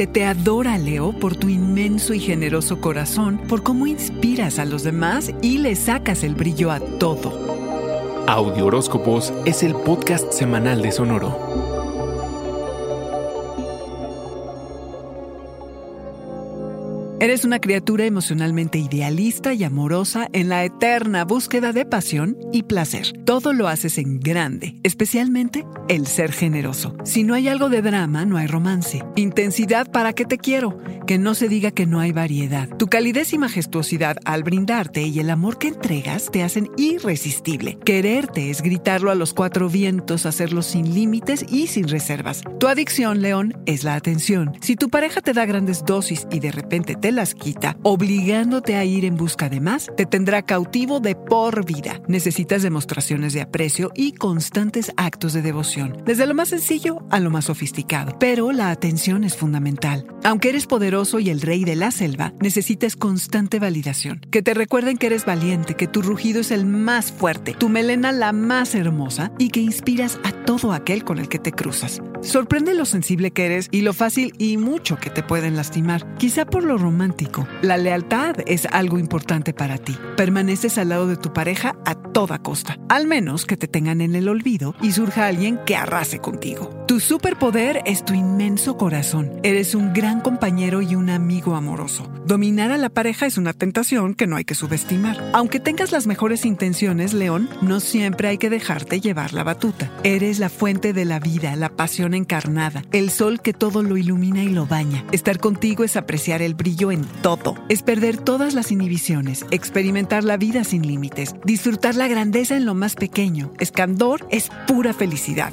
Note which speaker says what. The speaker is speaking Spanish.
Speaker 1: Se te adora, Leo, por tu inmenso y generoso corazón, por cómo inspiras a los demás y le sacas el brillo a todo.
Speaker 2: Audio Horóscopos es el podcast semanal de Sonoro.
Speaker 1: Eres una criatura emocionalmente idealista y amorosa en la eterna búsqueda de pasión y placer. Todo lo haces en grande, especialmente el ser generoso. Si no hay algo de drama, no hay romance. Intensidad para que te quiero, que no se diga que no hay variedad. Tu calidez y majestuosidad al brindarte y el amor que entregas te hacen irresistible. Quererte es gritarlo a los cuatro vientos, hacerlo sin límites y sin reservas. Tu adicción, León, es la atención. Si tu pareja te da grandes dosis y de repente te las quita, obligándote a ir en busca de más, te tendrá cautivo de por vida. Necesitas demostraciones de aprecio y constantes actos de devoción, desde lo más sencillo a lo más sofisticado. Pero la atención es fundamental. Aunque eres poderoso y el rey de la selva, necesitas constante validación. Que te recuerden que eres valiente, que tu rugido es el más fuerte, tu melena la más hermosa y que inspiras a todo aquel con el que te cruzas. Sorprende lo sensible que eres y lo fácil y mucho que te pueden lastimar. Quizá por lo romántico. La lealtad es algo importante para ti. Permaneces al lado de tu pareja a toda costa, al menos que te tengan en el olvido y surja alguien que arrase contigo. Tu superpoder es tu inmenso corazón. Eres un gran compañero y un amigo amoroso. Dominar a la pareja es una tentación que no hay que subestimar. Aunque tengas las mejores intenciones, León, no siempre hay que dejarte llevar la batuta. Eres la fuente de la vida, la pasión encarnada, el sol que todo lo ilumina y lo baña. Estar contigo es apreciar el brillo en todo, es perder todas las inhibiciones, experimentar la vida sin límites, disfrutar la grandeza en lo más pequeño. Escandor es pura felicidad.